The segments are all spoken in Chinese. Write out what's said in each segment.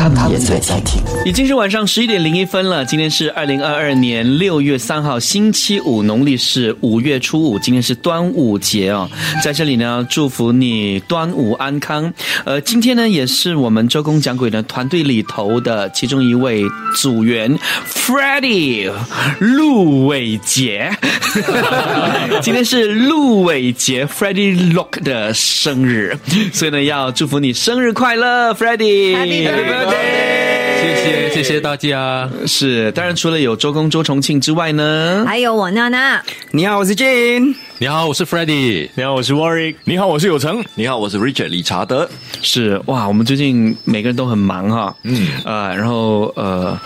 他们也在听。已经是晚上十一点零一分了。今天是二零二二年六月三号，星期五，农历是五月初五。今天是端午节哦，在这里呢，祝福你端午安康。呃，今天呢，也是我们周公讲鬼的团队里头的其中一位组员 Freddie 陆伟杰。今天是陆伟杰 Freddie Lock 的生日，所以呢，要祝福你生日快乐，Freddie。谢谢谢谢大家。是，当然除了有周公周重庆之外呢，还有我娜娜。你好，我是 Jane。你好，我是 Freddie。你好，我是 Warwick。你好，我是有成。你好，我是 Richard 理查德。是哇，我们最近每个人都很忙哈。嗯。呃，然后呃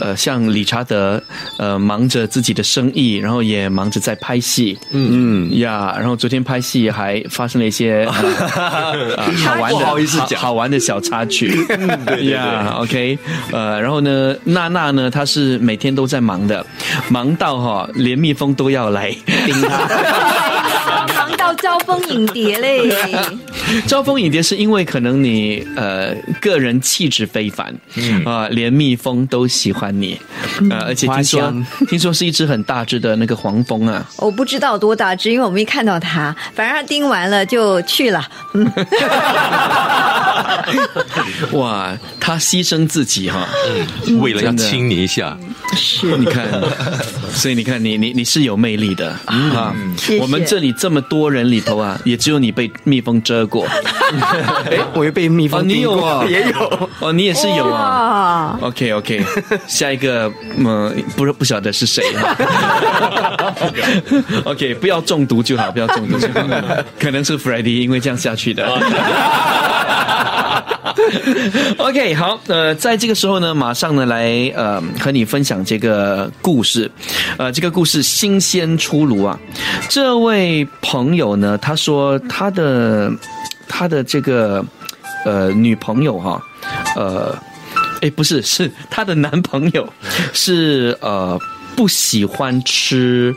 呃，像理查德呃忙着自己的生意，然后也忙着在拍戏。嗯嗯呀，然后昨天拍戏还发生了一些 好玩的，不好意思讲，好玩的小插曲。嗯 对呀，OK。呃，然后呢，娜娜呢，她是每天都在忙的，忙到哈连蜜蜂都要来叮她。忙到招蜂引蝶嘞！招蜂引蝶是因为可能你呃个人气质非凡，啊，连蜜蜂都喜欢你，呃，而且听说听说是一只很大只的那个黄蜂啊。我不知道多大只，因为我没看到它。反正它叮完了就去了。哇，他牺牲自己哈，为了要亲你一下。是，你看，所以你看，你你你是有魅力的啊！我们这里这么多人里头啊，也只有你被蜜蜂蛰过。哎，我也被蜜蜂你有啊？也有 哦，你也是有啊。OK OK，下一个嗯，不是不晓得是谁。OK，不要中毒就好，不要中毒就好。可能是 Freddie 因为这样下去的。OK，好，呃，在这个时候呢，马上呢来呃和你分享这个故事，呃，这个故事新鲜出炉啊。这位朋友呢，他说他的他的这个呃女朋友哈，呃，哎，不是，是他的男朋友是呃不喜欢吃。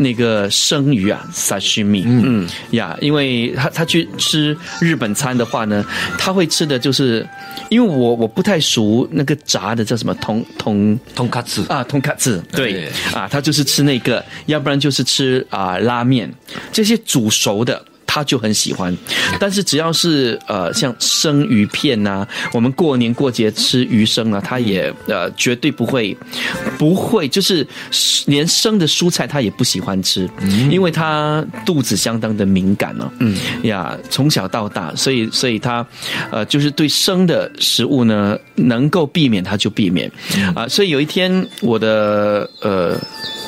那个生鱼啊，沙须米，嗯呀，因为他他去吃日本餐的话呢，他会吃的就是，因为我我不太熟那个炸的叫什么通通通卡子啊，通卡子，对啊，他就是吃那个，要不然就是吃啊拉面，这些煮熟的。他就很喜欢，但是只要是呃像生鱼片呐，我们过年过节吃鱼生啊，他也呃绝对不会不会，就是连生的蔬菜他也不喜欢吃，因为他肚子相当的敏感呢。嗯呀，从小到大，所以所以他呃就是对生的食物呢能够避免他就避免啊。所以有一天我的呃。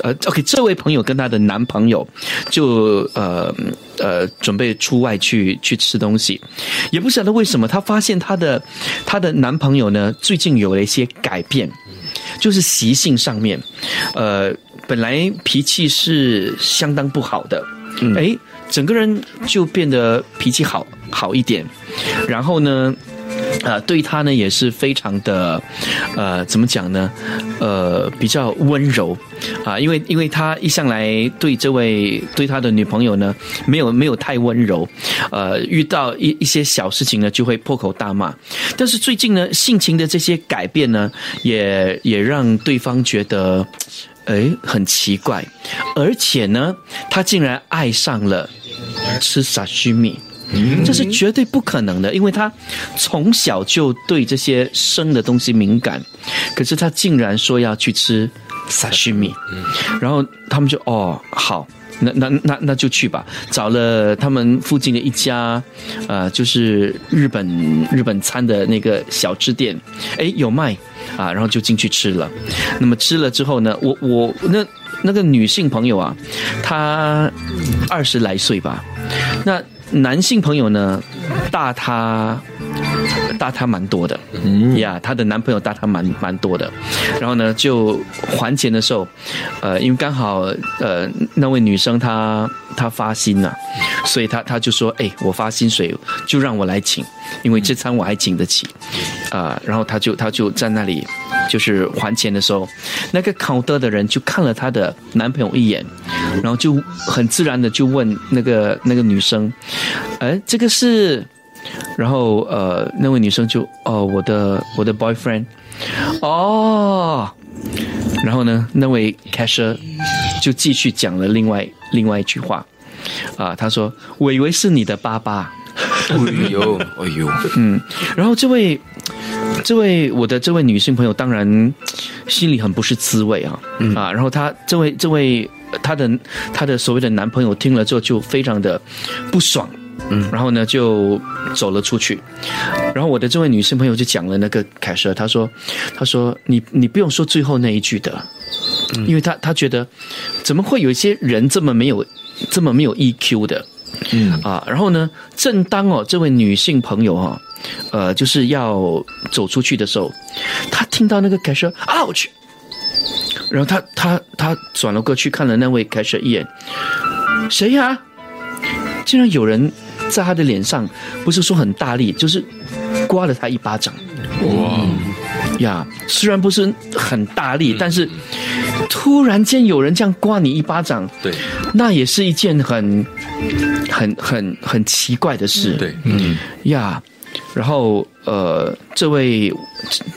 呃，OK，这位朋友跟她的男朋友就呃呃准备出外去去吃东西，也不晓得为什么，她发现她的她的男朋友呢最近有了一些改变，就是习性上面，呃，本来脾气是相当不好的，哎，整个人就变得脾气好好一点，然后呢。呃，对他呢也是非常的，呃，怎么讲呢？呃，比较温柔啊，因为因为他一向来对这位对他的女朋友呢，没有没有太温柔，呃，遇到一一些小事情呢，就会破口大骂。但是最近呢，性情的这些改变呢，也也让对方觉得，哎，很奇怪，而且呢，他竟然爱上了吃沙须米。这是绝对不可能的，因为他从小就对这些生的东西敏感，可是他竟然说要去吃沙须米，然后他们就哦好，那那那那就去吧，找了他们附近的一家，呃，就是日本日本餐的那个小吃店，哎有卖啊，然后就进去吃了。那么吃了之后呢，我我那那个女性朋友啊，她二十来岁吧，那。男性朋友呢，大他大她蛮多的，嗯。呀，她的男朋友大她蛮蛮多的，然后呢，就还钱的时候，呃，因为刚好呃那位女生她她发薪了，所以她她就说，哎，我发薪水就让我来请，因为这餐我还请得起，啊，然后她就她就在那里就是还钱的时候，那个 counter 的人就看了她的男朋友一眼，然后就很自然的就问那个那个女生，哎，这个是。然后呃，那位女生就哦，我的我的 boyfriend，哦，然后呢，那位 cashier 就继续讲了另外另外一句话，啊，他说我以为是你的爸爸，哎呦，哎呦，嗯，然后这位这位我的这位女性朋友当然心里很不是滋味啊，啊，然后她这位这位她的她的所谓的男朋友听了之后就非常的不爽。嗯，然后呢，就走了出去。然后我的这位女性朋友就讲了那个凯瑟，她说：“她说你你不用说最后那一句的，因为她她觉得怎么会有一些人这么没有这么没有 EQ 的，嗯啊。然后呢，正当哦这位女性朋友哈，呃，就是要走出去的时候，他听到那个凯瑟 ouch，然后他他他转了过去看了那位凯瑟一眼，谁呀？竟然有人。在他的脸上，不是说很大力，就是刮了他一巴掌。哇呀，虽然不是很大力，但是突然间有人这样刮你一巴掌，对，那也是一件很、很、很、很奇怪的事。对，嗯呀，然后呃，这位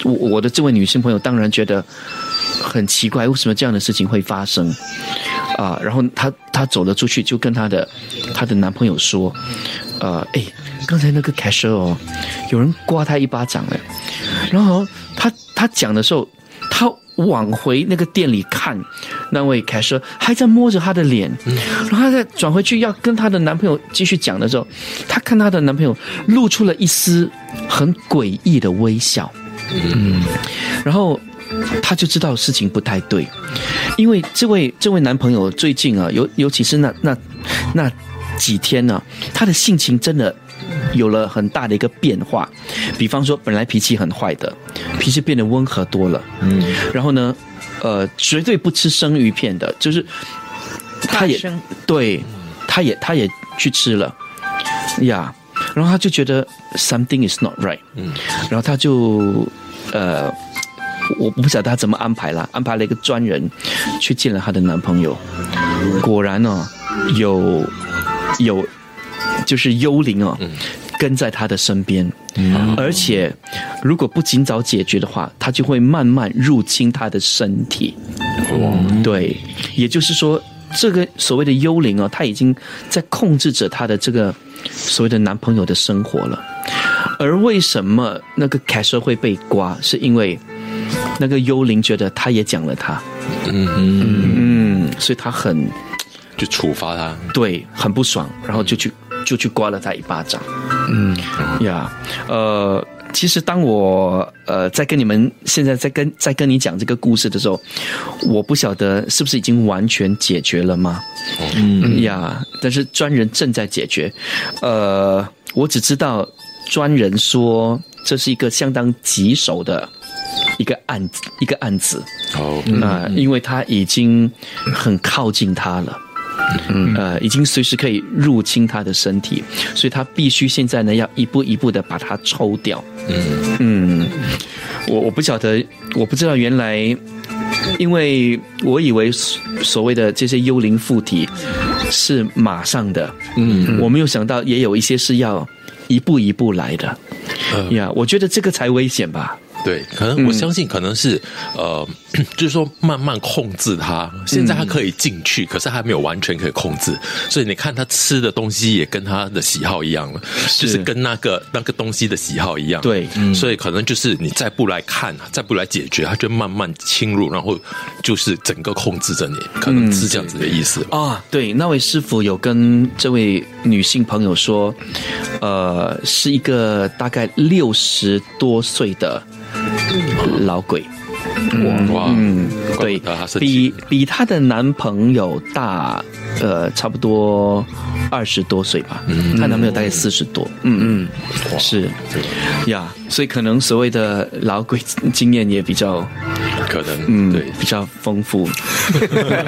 我我的这位女性朋友当然觉得很奇怪，为什么这样的事情会发生？啊，然后她她走了出去，就跟她的她的男朋友说，呃，哎，刚才那个凯瑟哦，有人刮他一巴掌哎，然后她她讲的时候，她往回那个店里看，那位凯瑟还在摸着她的脸，然后她再转回去要跟她的男朋友继续讲的时候，她看她的男朋友露出了一丝很诡异的微笑，嗯，然后。她就知道事情不太对，因为这位这位男朋友最近啊，尤尤其是那那那几天呢，他的性情真的有了很大的一个变化。比方说，本来脾气很坏的，脾气变得温和多了。嗯，然后呢，呃，绝对不吃生鱼片的，就是他也对，他也他也去吃了呀。然后他就觉得 something is not right。嗯，然后他就呃。我不晓得他怎么安排了，安排了一个专人去见了她的男朋友。果然呢，有有就是幽灵哦，跟在他的身边，而且如果不尽早解决的话，他就会慢慢入侵他的身体。对，也就是说，这个所谓的幽灵哦，他已经在控制着他的这个所谓的男朋友的生活了。而为什么那个凯瑟会被刮？是因为。那个幽灵觉得他也讲了他，嗯嗯嗯，所以他很就处罚他，对，很不爽，然后就去就去刮了他一巴掌，嗯呀，呃，其实当我呃在跟你们现在在跟在跟你讲这个故事的时候，我不晓得是不是已经完全解决了吗？嗯呀，但是专人正在解决，呃，我只知道专人说这是一个相当棘手的。一个案子，一个案子。哦，那因为他已经很靠近他了，嗯，呃，已经随时可以入侵他的身体，所以他必须现在呢要一步一步的把它抽掉。嗯嗯，我我不晓得，我不知道原来，因为我以为所谓的这些幽灵附体是马上的，嗯，我没有想到也有一些是要一步一步来的。呀，我觉得这个才危险吧。对，可能我相信可能是呃，就是说慢慢控制他。现在他可以进去，可是还没有完全可以控制。所以你看他吃的东西也跟他的喜好一样了，就是跟那个那个东西的喜好一样。对，所以可能就是你再不来看，再不来解决，他就慢慢侵入，然后就是整个控制着你，可能是这样子的意思啊。对，那位师傅有跟这位女性朋友说，呃，是一个大概六十多岁的。老鬼。哇，嗯，对比比她的男朋友大，呃，差不多二十多岁吧。嗯，她男朋友大概四十多。嗯嗯，是。呀，所以可能所谓的老鬼经验也比较，可能嗯，对，比较丰富。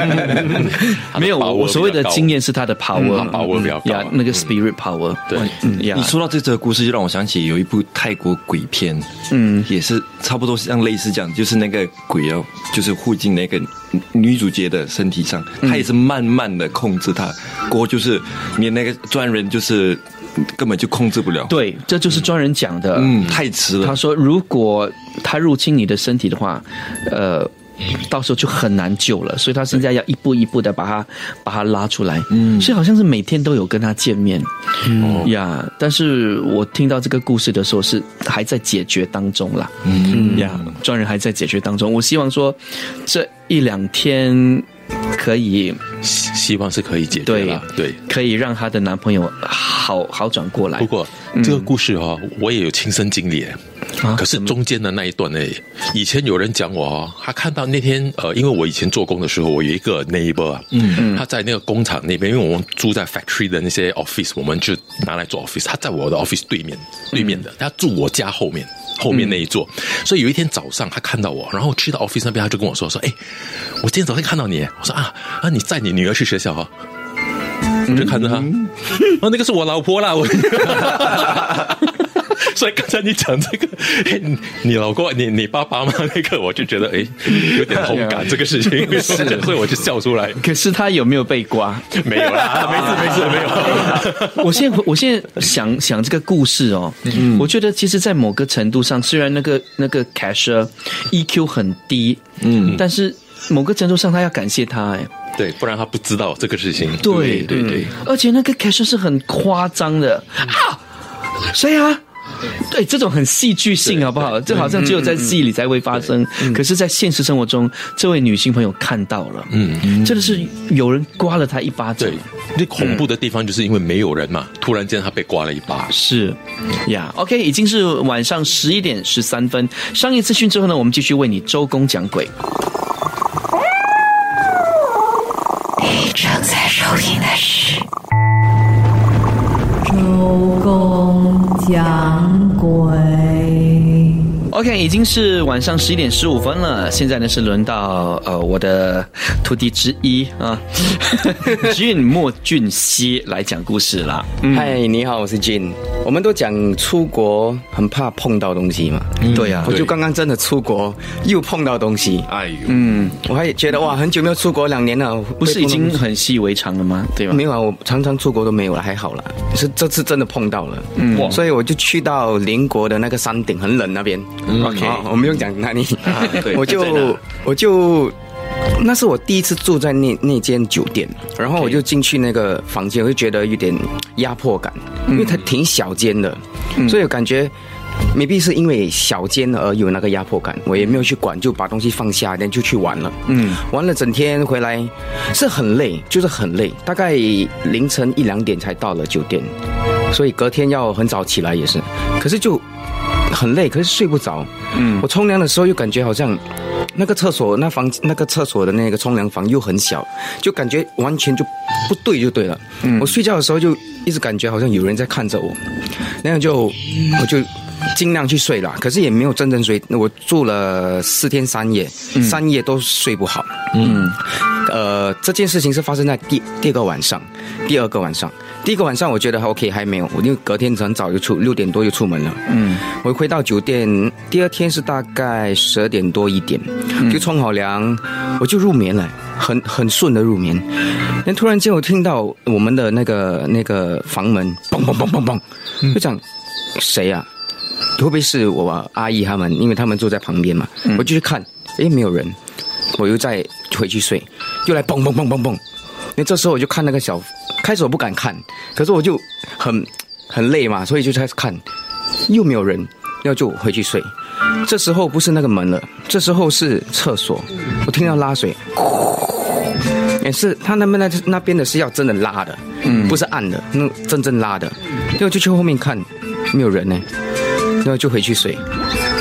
没有，我我所谓的经验是他的 power，他把握比较那个 spirit power。对。你，说到这则故事，就让我想起有一部泰国鬼片，嗯，也是差不多像类似这样，就是那个鬼哦，就是附近那个女主角的身体上，他也是慢慢的控制她，过就是你那个专人就是根本就控制不了，，对，这就是专人讲的。嗯，太迟了，他说，如果他入侵你的身体的话，呃。到时候就很难救了，所以他现在要一步一步的把他把他拉出来，嗯，所以好像是每天都有跟他见面，嗯。呀，但是我听到这个故事的时候是还在解决当中啦，嗯。呀，专人还在解决当中，我希望说这一两天可以希希望是可以解决对了，对。可以让她的男朋友好好转过来不，过这个故事哦，我也有亲身经历。啊可是中间的那一段呢，以前有人讲我哦，他看到那天呃，因为我以前做工的时候，我有一个 neighbor 啊，嗯，他在那个工厂那边，因为我们住在 factory 的那些 office，我们就拿来做 office。他在我的 office 对面，对面的，他住我家后面。后面那一座，所以有一天早上他看到我，然后去到 office 那边，他就跟我说说，哎，我今天早上看到你，我说啊啊，你载你女儿去学校啊？我就看着他，哦，那个是我老婆啦，我。所以刚才你讲这个，哎你你老公，你你爸爸妈？那个我就觉得哎，有点同感这个事情，所以我就笑出来。可是他有没有被刮？没有啦，没事没事没有。我现在我现在想想这个故事哦，我觉得其实，在某个程度上，虽然那个那个 cashier EQ 很低，嗯，但是某个程度上，他要感谢他，哎，对，不然他不知道这个事情。对对对，而且那个 cashier 是很夸张的啊，谁啊？对，这种很戏剧性，好不好？这好像只有在戏里才会发生，可是，在现实生活中，这位女性朋友看到了，嗯，真的是有人刮了她一巴掌对，，那恐怖的地方就是因为没有人嘛，突然间她被刮了一巴。是呀，OK，已经是晚上十一点十三分。商业资讯之后呢，我们继续为你周公讲鬼。OK，已经是晚上十一点十五分了。现在呢是轮到呃我的徒弟之一啊，俊莫俊熙来讲故事了。嗨，你好，我是 Jin。我们都讲出国很怕碰到东西嘛，对呀、我就刚刚真的出国又碰到东西，哎呦，嗯，我还觉得哇，很久没有出国，两年了，不是已经很习以为常了吗？对吧？没有啊，我常常出国都没有了，还好了。是这次真的碰到了，嗯，所以我就去到邻国的那个山顶，很冷那边。OK，我们用讲哪里？对 我就我就。那是我第一次住在那那间酒店，然后我就进去那个房间，我就觉得有点压迫感，因为它挺小间的，所以我感觉 maybe 是因为小间而有那个压迫感，我也没有去管，就把东西放下，然后就去玩了。嗯，玩了整天回来是很累，就是很累，大概凌晨一两点才到了酒店，所以隔天要很早起来也是，可是就很累，可是睡不着。嗯，我冲凉的时候又感觉好像。那个厕所，那房那个厕所的那个冲凉房又很小，就感觉完全就不对就对了。我睡觉的时候就一直感觉好像有人在看着我，那样就我就尽量去睡了，可是也没有真正睡。我住了四天三夜，三夜都睡不好。嗯，呃，这件事情是发生在第第二个晚上，第二个晚上。第一个晚上我觉得还 OK，还没有，我就隔天很早就出，六点多就出门了。嗯，我回到酒店，第二天是大概十二点多一点，就冲好凉，我就入眠了，很很顺的入眠。但突然间我听到我们的那个那个房门嘣嘣嘣嘣嘣，就讲谁呀、会不会是我阿姨他们？因为他们坐在旁边嘛，我就去看，诶，没有人，我又再回去睡，又来嘣嘣嘣嘣嘣。那这时候我就看那个小，开始我不敢看，可是我就很很累嘛，所以就开始看，又没有人，然后就回去睡。这时候不是那个门了，这时候是厕所，我听到拉水，也是他那边那那边的是要真的拉的，嗯，不是按的，那真正拉的。然后就去后面看，没有人呢，然后就回去睡。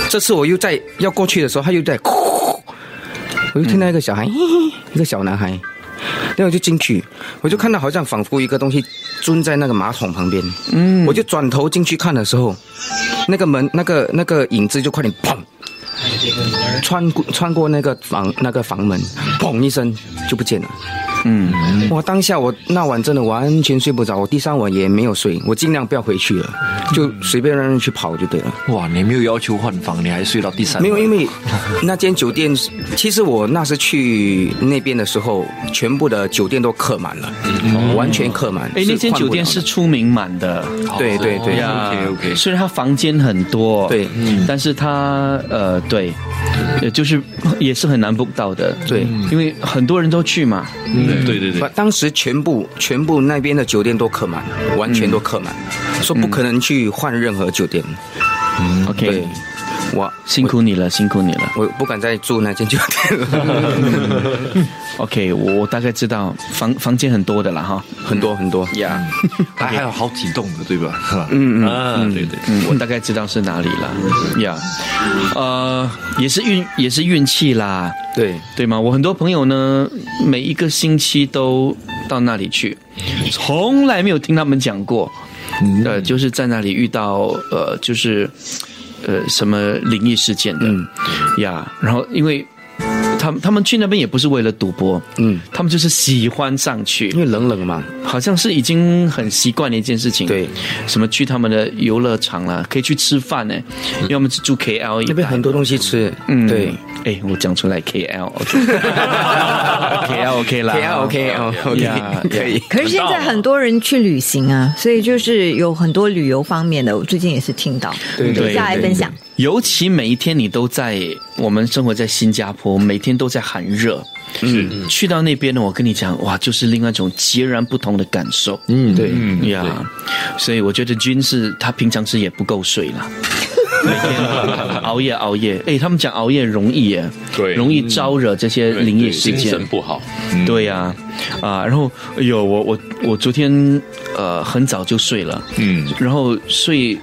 这次我又在要过去的时候，他又在哭，我又听到一个小孩，一个小男孩，然后我就进去，我就看到好像仿佛一个东西蹲在那个马桶旁边，嗯，我就转头进去看的时候，那个门那个那个影子就快点砰。穿过穿过那个房那个房门，砰一声就不见了。嗯，我当下我那晚真的完全睡不着，我第三晚也没有睡，我尽量不要回去了，就随便让人去跑就对了。哇，你没有要求换房，你还睡到第三晚？没有，因为那间酒店，其实我那时去那边的时候，全部的酒店都客满了，完全客满。哎，那间酒店是出名满的。对对对呀 OK，OK 虽然它房间很多，对但是它呃，对，呃就是也是很难 book 到的，对。因为很多人都去嘛，嗯，对对对，当时全部全部那边的酒店都客满，完全都客满，说不可能去换任何酒店。OK，对，我辛苦你了，辛苦你了。我不敢再住那间酒店了，OK，我我大概知道房房间很多的了哈。很多很多。呀，还还有好几栋的，对吧？嗯嗯 啊，对对。嗯，我大概知道是哪里了。呀，呃，也是运也是运气啦，对，对吗？我很多朋友呢，每一个星期都到那里去，从来没有听他们讲过，呃，就是在那里遇到呃，就是呃什么灵异事件的嗯呀。然后因为他们他们去那边也不是为了赌博，嗯，他们就是喜欢上去。因，为冷冷嘛，好像是已经很习惯的一件事情。对，什么去他们的游乐场啦，可以去吃饭呢，因为我们是住 KL 那边很多东西吃。嗯。对。哎，我讲出来 KL，OK，KL OK 啦，K L OK 哦，OK 可以。可是现在很多人去旅行啊，所以就是有很多旅游方面的，我最近也是听到，对对接下来分享。尤其每一天你都在，我们生活在新加坡，每天都在喊热。嗯，去到那边呢，我跟你讲，哇，就是另外一种截然不同的感受。嗯，对嗯呀，所以我觉得君是他平常是也不够睡了。每 天熬夜熬夜，哎，他们讲熬夜容易耶，对。容易招惹这些灵异事精件，神不好，对呀、啊，然后哎呦，我我我昨天呃很早就睡了，嗯，然后睡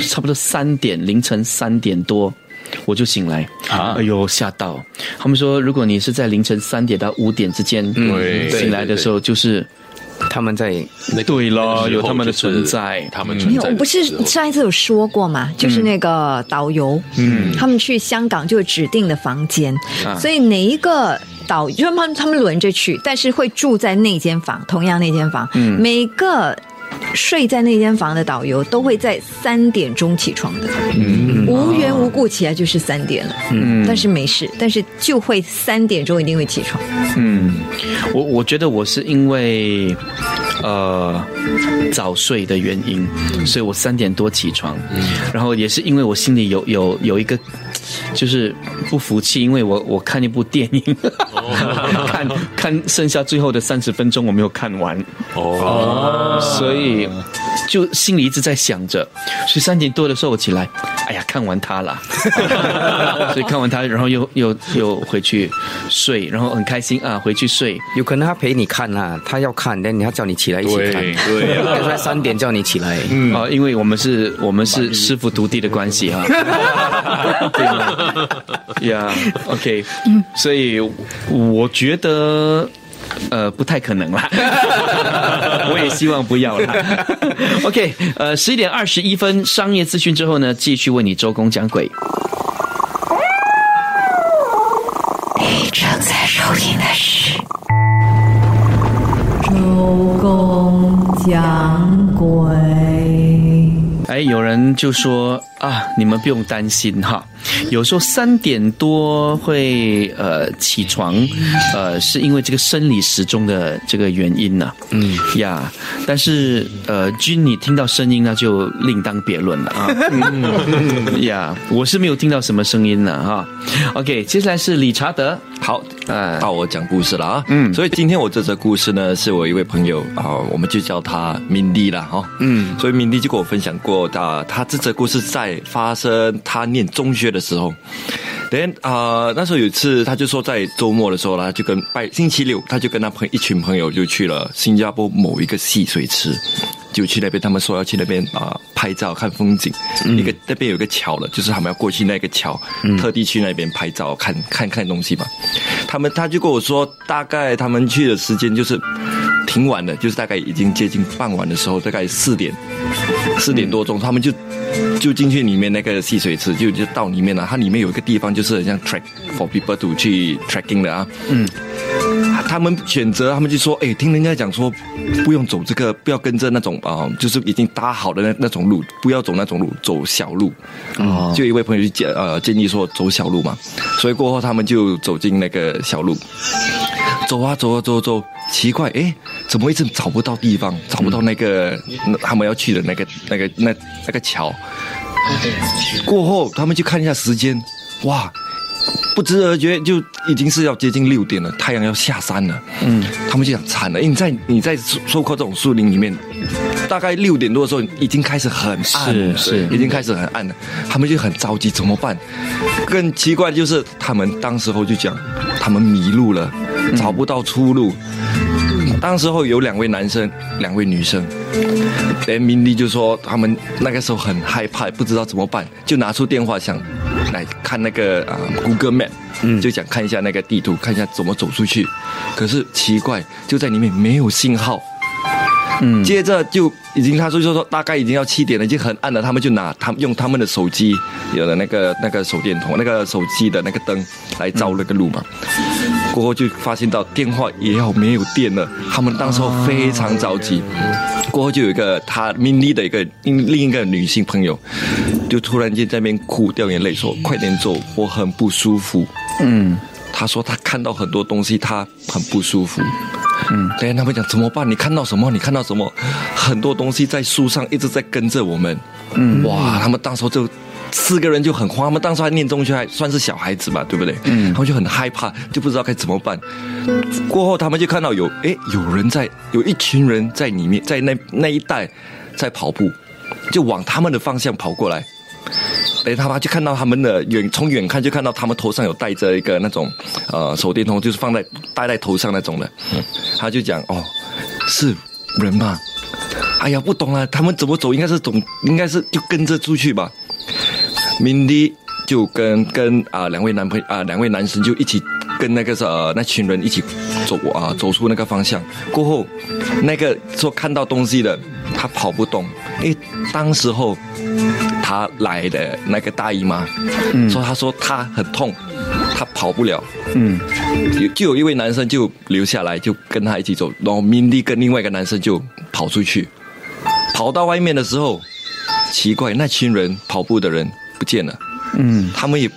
差不多三点，凌晨三点多我就醒来，啊。哎呦吓到！他们说，如果你是在凌晨三点到五点之间对醒来的时候，就是他们在那对了有他们的存在他们没有，存在的我不是上一次有说过嘛，就是那个导游，嗯，他们去香港就有指定的房间，啊。所以哪一个导，就是他们他们轮着去，但是会住在那间房，同样那间房，嗯。每个。睡在那间房的导游都会在三点钟起床的，嗯。无缘无故起来就是三点了，嗯，但是没事，但是就会三点钟一定会起床，嗯，我我觉得我是因为呃早睡的原因，所以我三点多起床，然后也是因为我心里有有有一个就是不服气，因为我我看一部电影，看看剩下最后的三十分钟我没有看完，哦，所以就心里一直在想着，所以三点多的时候我起来，哎呀，看完他了，所以看完他，然后又又又回去睡，然后很开心啊，回去睡。有可能他陪你看啦，他要看，但你要叫你起来一起看，对 对啊。他在三点叫你起来，啊、因为我们是我们是师傅徒弟的关系哈，对吗？呀、yeah,，OK，所以我觉得。呃，不太可能啦，我也希望不要啦。OK，呃，十一点二十一分，商业资讯之后呢，继续为你周公讲鬼。你正在收听的是周公讲鬼。哎，有人就说啊，你们不用担心哈，有时候三点多会呃起床，呃，是因为这个生理时钟的这个原因呢、嗯呀，但是呃，君你听到声音那就另当别论了啊。嗯 呀，我是没有听到什么声音呢哈。OK，接下来是理查德。好，哎到我讲故事了啊。嗯所以今天我这则故事呢，是我一位朋友啊、我们就叫他敏迪啦哈。嗯，所以敏迪就跟我分享过，他他这则故事在发生他念中学的时候，then 啊、那时候有一次，他就说在周末的时候呢，他就跟拜星期六，他就跟他朋一群朋友就去了新加坡某一个戏水池，就去那边，他们说要去那边啊、拍照看风景，一个那边有一个桥了，就是他们要过去那个桥，特地去那边拍照看看看东西嘛。他们他就跟我说，大概他们去的时间就是挺晚的，就是大概已经接近傍晚的时候，大概四点四点多钟，他们就就进去里面那个戏水池，就就到里面了。它里面有一个地方就是很像 track for people to 去 trekking 的啊。嗯，他们选择，他们就说，哎，听人家讲说，不用走这个，不要跟着那种啊、就是已经搭好的那那种路，不要走那种路，走小路。哦，就一位朋友就建呃建议说走小路嘛，所以过后他们就走进那个小路。走啊走啊走啊走，奇怪，哎，怎么一直找不到地方，找不到那个、那他们要去的那个那个那那个桥？过后他们去看一下时间，哇，不知而觉就已经是要接近六点了，太阳要下山了。嗯，他们就想惨了，因为你在你在收收靠这种树林里面，大概六点多的时候已经开始很暗了，是是已经开始很暗了，他们就很着急，怎么办？更奇怪的就是他们当时候就讲，他们迷路了，找不到出路。当时候有两位男生，两位女生，连明丽就说他们那个时候很害怕，不知道怎么办，就拿出电话想来看那个啊、Google Map，嗯，就想看一下那个地图，看一下怎么走出去。可是奇怪，就在里面没有信号。嗯，接着就已经他说就说大概已经要七点了，已经很暗了，他们就拿他们用他们的手机有了那个那个手电筒，那个手机的那个灯来照那个路嘛。过后就发现到电话也要没有电了，他们当时候非常着急。过后就有一个他 mini 的一个另另一个女性朋友，就突然间在那边哭掉眼泪说：“快点走，我很不舒服。”嗯他说他看到很多东西，他很不舒服。嗯，对，他们讲怎么办？你看到什么？你看到什么？很多东西在树上一直在跟着我们。嗯，哇，他们当时候就四个人就很慌，他们当时还念中学，还算是小孩子嘛，对不对？嗯，他们就很害怕，就不知道该怎么办。过后他们就看到有哎，有人在，有一群人在里面，在那那一带在跑步，就往他们的方向跑过来。哎，他妈就看到他们的远，从远看就看到他们头上有戴着一个那种呃手电筒，就是放在戴在头上那种的。他就讲哦，是人吧？哎呀，不懂了，他们怎么走？应该是总，应该是就跟着出去吧。Mindy 就跟跟啊、两位男朋啊、两位男生就一起跟那个呃那群人一起走啊、走出那个方向。过后，那个说看到东西的他跑不动，因为当时候他来的那个大姨妈，嗯。说他说他很痛，他跑不了。嗯。就有一位男生就留下来，就跟他一起走，然后 Mindy 跟另外一个男生就跑出去，跑到外面的时候，奇怪，那群人跑步的人不见了，嗯。他们也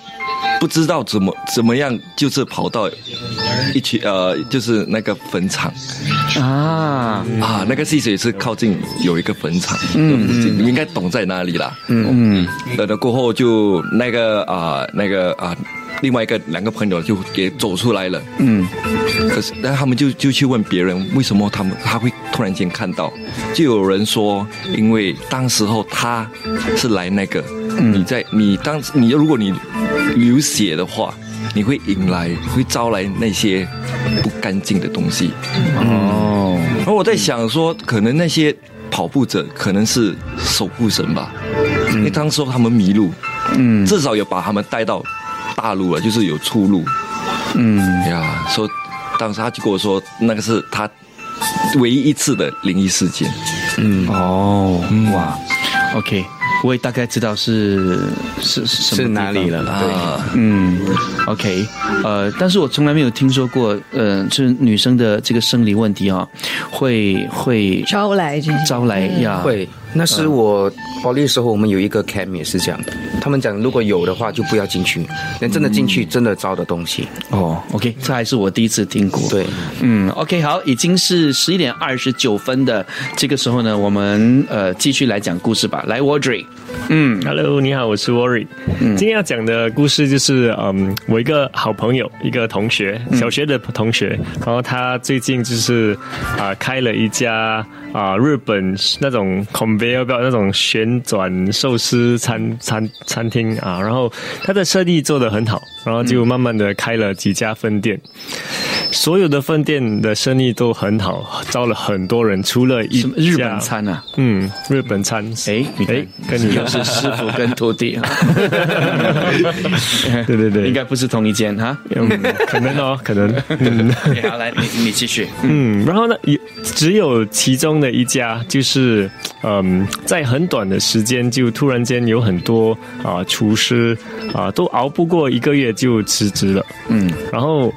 不知道怎么怎么样，就是跑到一起呃，就是那个坟场。啊。啊，那个戏水是靠近有一个坟场，嗯，你应该懂在哪里啦，嗯等了过后就那个啊、那个啊、另外一个两个朋友就也走出来了，嗯。可是，那他们就就去问别人，为什么他们他会突然间看到？就有人说，因为当时候他是来那个，你在你当你如果你流血的话，你会引来会招来那些不干净的东西。哦。而我在想说，可能那些跑步者可能是守护神吧，因为当时他们迷路，嗯。至少有把他们带到大陆了，就是有出路。嗯。呀，说当时他就跟我说，那个是他唯一一次的灵异事件。嗯。哦哇，OK，我也大概知道是是是什么是哪里了？对。啊，嗯，OK，呃，但是我从来没有听说过，呃，就是女生的这个生理问题啊，会会招来这些招来呀，会，那是我保利的时候，我们有一个 cam 也是这样，他们讲如果有的话就不要进去，但真的进去真的招的东西。哦，OK，这还是我第一次听过。对，嗯，OK，好，已经是十一点二十九分的这个时候呢，我们呃继续来讲故事吧。来，Audrey，嗯 Hello，你好，我是 Worry 嗯。今天要讲的故事就是，嗯，我一个好朋友，一个同学，小学的同学，然后他最近就是啊、开了一家啊、日本那种 conveyor belt 那种旋转寿司餐餐餐厅啊，然后他的生意做得很好，然后就慢慢的开了几家分店。所有的分店的生意都很好，招了很多人，除了一日家本餐啊？嗯，日本餐，哎，你哎，跟你又是师傅跟徒弟 啊，对对对，应该不是同一间哈。嗯，可能哦，可能，嗯。好，来你你继续。嗯，然后呢，有只有其中的一家，就是嗯，在很短的时间就突然间有很多啊、厨师啊、都熬不过一个月就辞职了，嗯，然后。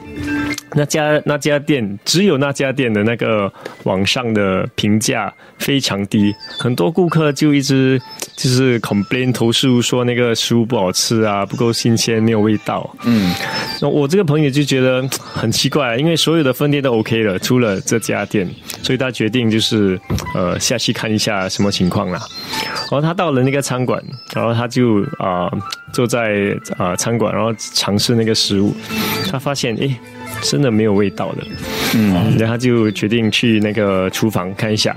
那家那家店只有那家店的那个网上的评价非常低，很多顾客就一直就是 complain 投诉说那个食物不好吃啊，不够新鲜，没有味道。嗯，那我这个朋友就觉得 很奇怪，因为所有的分店都 OK 了，除了这家店，所以他决定就是呃下去看一下什么情况啦。然后他到了那个餐馆，然后他就啊、坐在啊、餐馆，然后尝试那个食物，他发现诶真的没有味道的，嗯，然后他就决定去那个厨房看一下。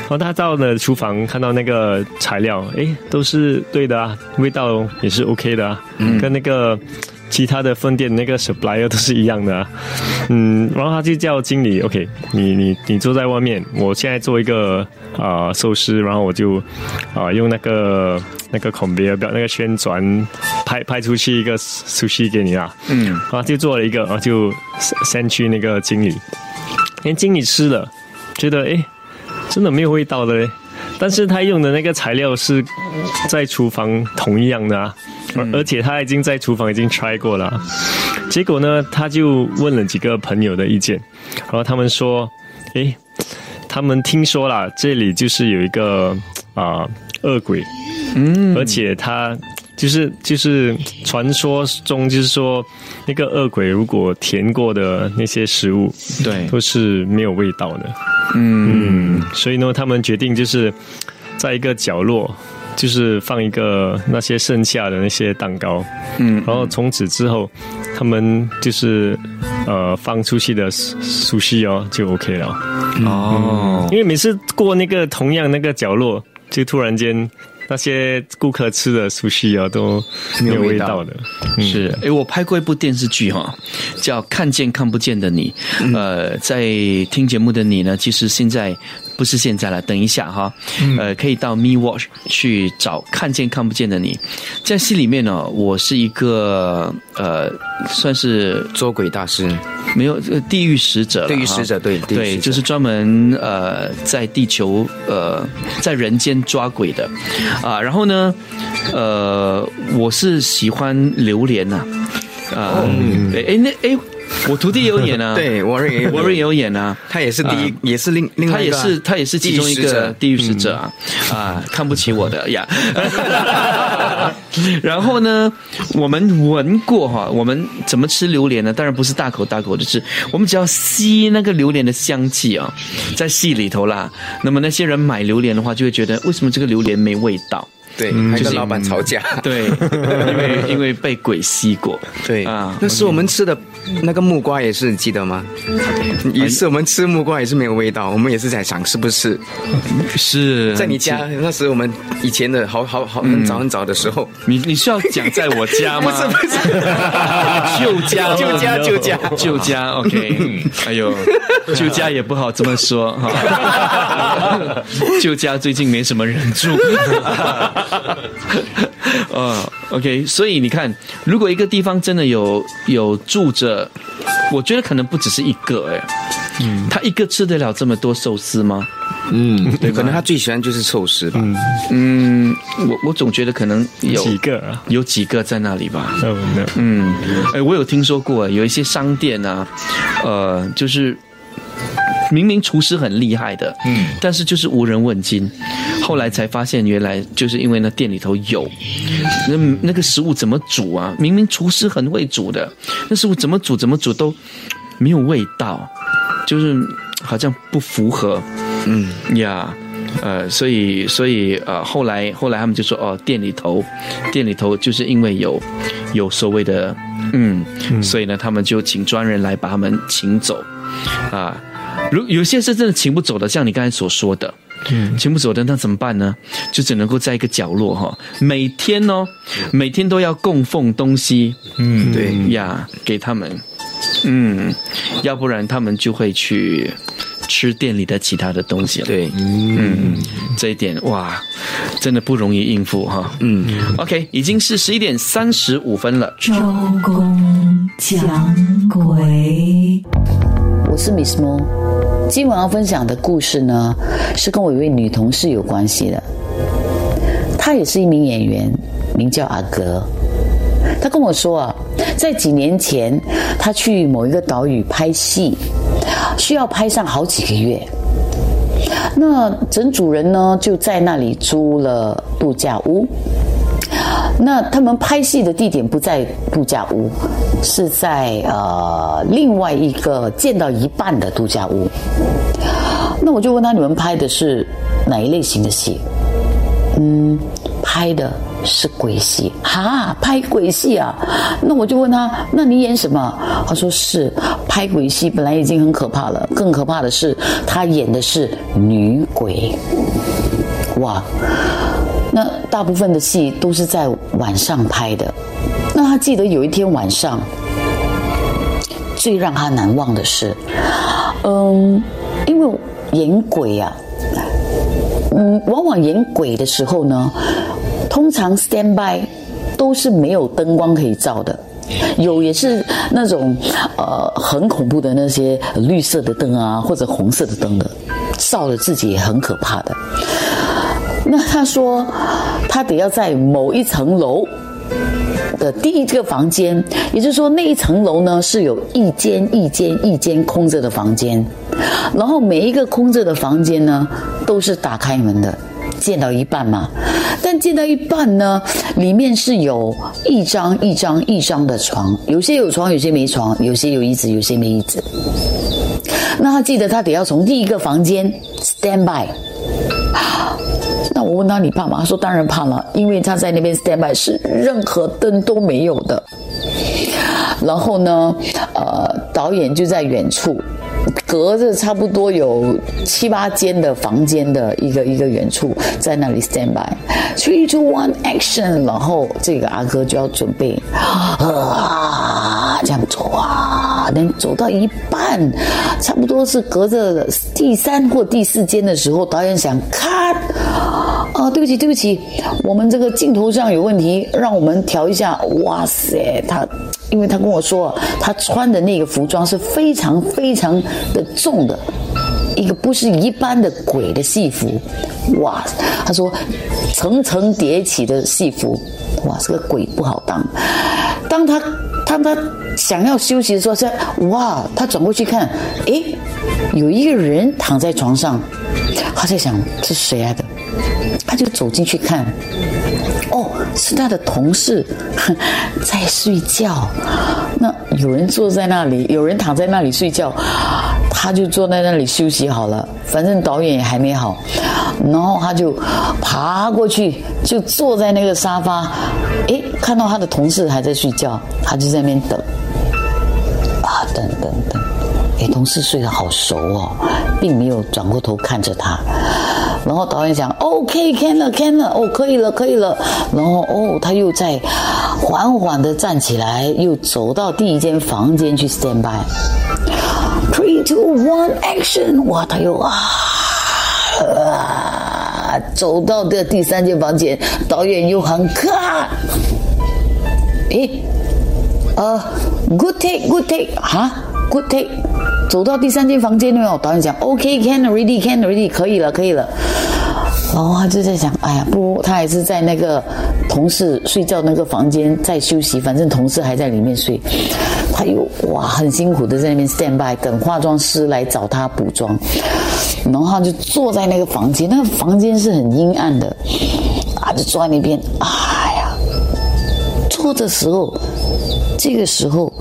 然后他到了厨房，看到那个材料，诶，都是对的啊，味道也是 OK 的啊，跟那个其他的分店那个 supplier 都是一样的啊。嗯，然后他就叫经理，OK，你你你坐在外面，我现在做一个啊、寿司，然后我就啊、用那个那个 conveyor belt 那个旋转拍拍出去一个 sushi 给你啊。嗯，然后就做了一个，然后就 send 去那个经理，连经理吃了，觉得诶真的没有味道的嘞。但是他用的那个材料是在厨房同一样的啊，而而且他已经在厨房已经 try 过了。啊。结果呢，他就问了几个朋友的意见，然后他们说，诶，他们听说了，这里就是有一个啊、恶鬼，嗯，而且他就是就是传说中就是说，那个恶鬼如果填过的那些食物，对。都是没有味道的。嗯，所以呢，他们决定就是在一个角落，就是放一个那些剩下的那些蛋糕，嗯，然后从此之后，他们就是呃放出去的熟悉哦就 OK 了。哦，因为每次过那个同样那个角落，就突然间那些顾客吃的熟悉啊都没有味道的。嗯是，诶，我拍过一部电视剧哈，叫《看见看不见的你》。呃，在听节目的你呢，其实现在不是现在了，等一下哈，呃，可以到 Me Watch 去找《看见看不见的你》。在戏里面呢，我是一个呃，算是捉鬼大师，没有呃地狱使者，地狱使者对对，就是专门呃在地球呃在人间抓鬼的。啊。然后呢，呃，我是喜欢榴莲呐、啊，对，哎那哎，我徒弟也有演啊，对，我认为我也有演啊。他也是第一，也是另另他也外一个他也是其中一个地狱使者地狱使者啊，啊，看不起我的呀。然后呢，我们闻过哈，我们怎么吃榴莲呢？当然不是大口大口的吃，我们只要吸那个榴莲的香气啊，在戏里头啦。那么那些人买榴莲的话，就会觉得为什么这个榴莲没味道？对，还跟老板吵架。对，因为因为被鬼吸过。对啊那时我们吃的那个木瓜也是，你记得吗？也是我们吃木瓜也是没有味道，我们也是在想是不是是 在你家那时我们以前的好好好很早很早的时候，你你是要讲在我家吗？不是不是旧家，旧家旧家旧家。OK，哎呦，旧家也不好这么说哈。旧家最近没什么人住。呃，OK，所以你看，如果一个地方真的有有住着，我觉得可能不只是一个哎，嗯，他一个吃得了这么多寿司吗？嗯，对，可能他最喜欢就是寿司吧。嗯，我我总觉得可能有几个啊？有几个在那里吧。嗯，哎，我有听说过有一些商店啊，呃，就是明明厨师很厉害的，嗯，但是就是无人问津，后来才发现原来就是因为那店里头有。那那个食物怎么煮啊？明明厨师很会煮的，那食物怎么煮怎么煮都没有味道，就是好像不符合，嗯。呀。呃，所以，所以，呃，后来，后来他们就说，哦，店里头，店里头就是因为有，有所谓的，嗯，所以呢，他们就请专人来把他们请走，啊，如有些是真的请不走的，像你刚才所说的，嗯，请不走的，那怎么办呢？就只能够在一个角落哈，每天哦，每天都要供奉东西，嗯，对呀，给他们，嗯，要不然他们就会去吃店里的其他的东西了。对，嗯，这一点哇，真的不容易应付哈。嗯，OK，已经是十一点三十五分了。周公讲鬼。我是 Miss Mo。今晚要分享的故事呢，是跟我一位女同事有关系的。她也是一名演员，名叫阿格。她跟我说啊，在几年前，她去某一个岛屿拍戏，需要拍上好几个月。那整组人呢，就在那里租了度假屋。那他们拍戏的地点不在度假屋，是在呃另外一个建到一半的度假屋。那我就问他：你们拍的是哪一类型的戏？嗯，拍的是鬼戏哈，拍鬼戏啊？那我就问他：那你演什么？他说是拍鬼戏，本来已经很可怕了，更可怕的是他演的是女鬼。哇！大部分的戏都是在晚上拍的。那他记得有一天晚上，最让他难忘的是，嗯，因为演鬼啊，嗯，往往演鬼的时候呢，通常 stand by 都是没有灯光可以照的。有也是那种呃很恐怖的那些绿色的灯啊，或者红色的灯的，照了自己也很可怕的。那他说，他得要在某一层楼的第一个房间，也就是说那一层楼呢是有一间一间一间空着的房间，然后每一个空着的房间呢都是打开门的，建到一半嘛。但建到一半呢，里面是有一张一张一张的床，有些有床，有些没床，有些有椅子，有些没椅子。那他记得他得要从第一个房间 stand by。我问他你怕吗？他说当然怕了，因为他在那边 stand by 是任何灯都没有的。然后呢，呃，导演就在远处，隔着差不多有七八间的房间的一个一个远处，在那里 stand by。Three, to one action！然后这个阿哥就要准备啊，这样走啊，能走到一半，差不多是隔着第三或第四间的时候，导演想 cut。啊，对不起，对不起，我们这个镜头上有问题，让我们调一下。哇塞，他，因为他跟我说，他穿的那个服装是非常非常的重的，一个不是一般的鬼的戏服。哇，他说层层叠起的戏服，哇，这个鬼不好当。当他当他想要休息的时候，在哇，他转过去看，诶，有一个人躺在床上，他在想这是谁来的？他就走进去看，哦，是他的同事 在睡觉。那有人坐在那里，有人躺在那里睡觉，他就坐在那里休息好了。反正导演也还没好，然后他就爬过去，就坐在那个沙发。诶，看到他的同事还在睡觉，他就在那边等。啊，等等等，诶，同事睡得好熟哦，并没有转过头看着他。然后导演讲：“OK，can 了，can 了，哦，可以了，可以了。然后哦，他又在缓缓地站起来，又走到第一间房间去 stand by。Three, two, one, action！哇，他又啊啊，走到这第三间房间，导演又喊 cut。诶，呃，good take，good take，哈，good take。走到第三间房间了，导演讲 OK，can ready，can ready，可以了，可以了。然后他就在想，哎呀，不如他还是在那个同事睡觉那个房间在休息，反正同事还在里面睡。他又哇，很辛苦的在那边 stand by，等化妆师来找他补妆。然后他就坐在那个房间，那个房间是很阴暗的，啊，就坐在那边，哎呀，坐的时候，这个时候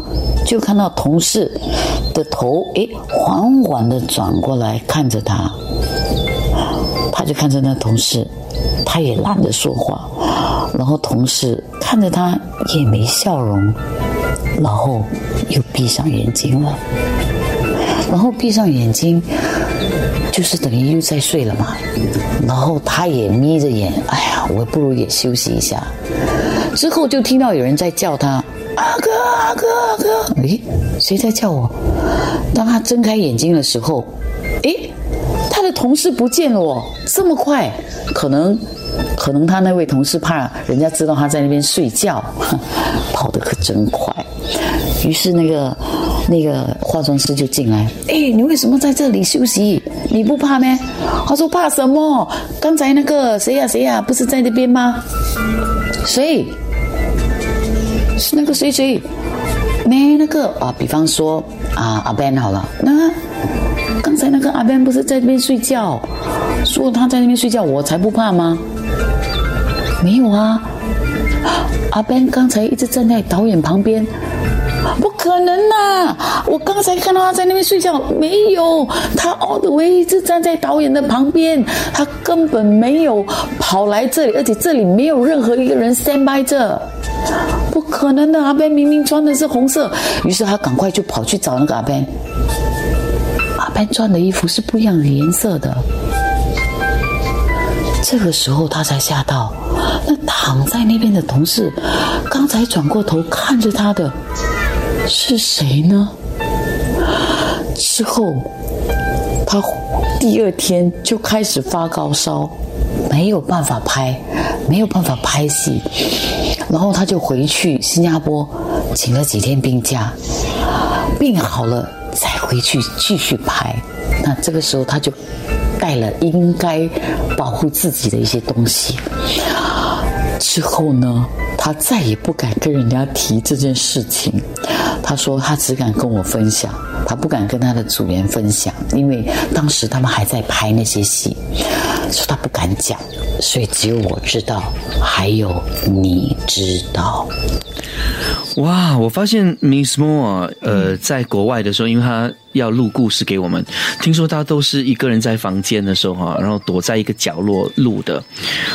就看到同事的头，诶，缓缓的转过来看着他。他就看着那同事，他也懒得说话，然后同事看着他也没笑容，然后又闭上眼睛了。然后闭上眼睛，就是等于又在睡了嘛。然后他也眯着眼，哎呀，我不如也休息一下。之后就听到有人在叫他。阿哥，阿哥，阿哥！诶，谁在叫我？当他睁开眼睛的时候，诶，他的同事不见了哦，这么快？可能，可能他那位同事怕人家知道他在那边睡觉，跑得可真快。于是那个那个化妆师就进来，诶，你为什么在这里休息？你不怕吗？他说怕什么？刚才那个谁呀谁呀，不是在那边吗？谁？是那个谁谁，没那个啊，比方说啊阿 Ben 好了，那刚才那个阿 Ben 不是在那边睡觉，说他在那边睡觉，我才不怕吗？没有啊，阿 Ben 刚才一直站在导演旁边，不可能呐！我刚才看到他在那边睡觉，没有，他 always 一直站在导演的旁边，他根本没有跑来这里，而且这里没有任何一个人 stand by 这。不可能的，阿 Ben 明明穿的是红色，于是他赶快就跑去找那个阿 Ben。阿 Ben 穿的衣服是不一样的颜色的。这个时候他才吓到，那躺在那边的同事，刚才转过头看着他的是谁呢？之后他第二天就开始发高烧，没有办法拍，没有办法拍戏。然后他就回去新加坡，请了几天病假，病好了再回去继续拍。那这个时候他就带了应该保护自己的一些东西。之后呢，他再也不敢跟人家提这件事情。他说他只敢跟我分享，他不敢跟他的组员分享，因为当时他们还在拍那些戏，说他不敢讲。所以只有我知道，还有你知道。哇！我发现 Miss Moore 呃，在国外的时候，因为他要录故事给我们，听说他都是一个人在房间的时候哈，然后躲在一个角落录的。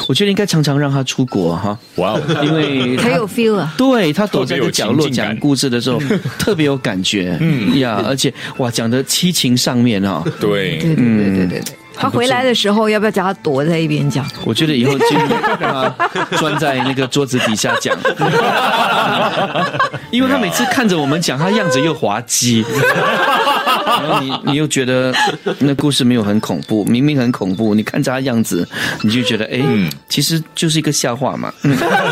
我觉得应该常常让他出国哈。哇哦！因为很有 feel 啊。对他躲在一个角落讲故事的时候，特别有感觉。嗯呀，而且哇，讲的七情上面啊。对对对对对对。他回来的时候，要不要叫他躲在一边讲？我觉得以后就让他钻在那个桌子底下讲，因为他每次看着我们讲，他样子又滑稽，然后你你又觉得那故事没有很恐怖，明明很恐怖，你看着他样子，你就觉得哎，其实就是一个笑话嘛。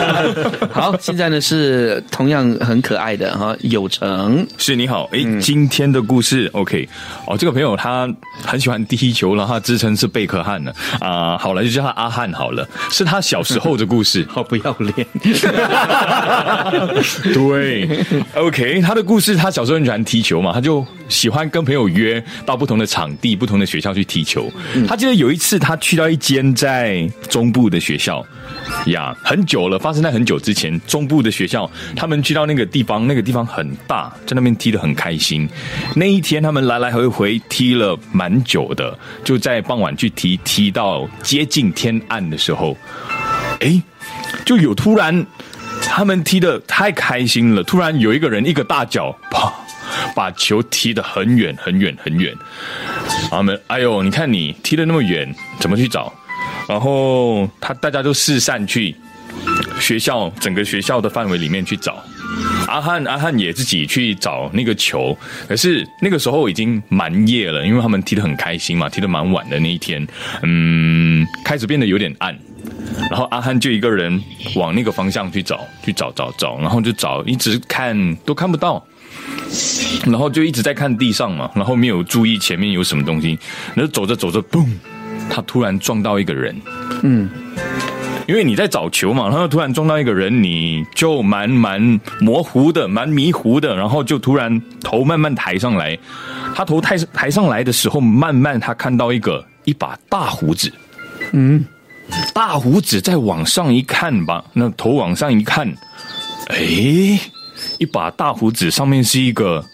好，现在呢是同样很可爱的哈，有成是你好，哎，今天的故事 OK 哦，这个朋友他很喜欢踢球，然后自称是贝克汉的啊，好了，就叫他阿汉好了。是他小时候的故事，好 不要脸。对，OK，他的故事，他小时候很喜欢踢球嘛，他就喜欢跟朋友约到不同的场地、不同的学校去踢球。他记得有一次，他去到一间在中部的学校呀，很久了，发生在很久之前。中部的学校，他们去到那个地方，那个地方很大，在那边踢得很开心。那一天，他们来来回回踢了蛮久的，就在。傍晚去踢，踢到接近天暗的时候，哎，就有突然，他们踢的太开心了，突然有一个人一个大脚，啪，把球踢得很远很远很远。他们，哎呦，你看你踢的那么远，怎么去找？然后他大家都四散去学校整个学校的范围里面去找。阿汉阿汉也自己去找那个球，可是那个时候已经蛮夜了，因为他们踢得很开心嘛，踢得蛮晚的那一天，嗯，开始变得有点暗，然后阿汉就一个人往那个方向去找，去找找找，然后就找，一直看都看不到，然后就一直在看地上嘛，然后没有注意前面有什么东西，然后走着走着，嘣，他突然撞到一个人，嗯。因为你在找球嘛，然后突然撞到一个人，你就蛮蛮模糊的，蛮迷糊的，然后就突然头慢慢抬上来，他头抬抬上来的时候，慢慢他看到一个一把大胡子，嗯，大胡子再往上一看吧，那头往上一看，哎，一把大胡子上面是一个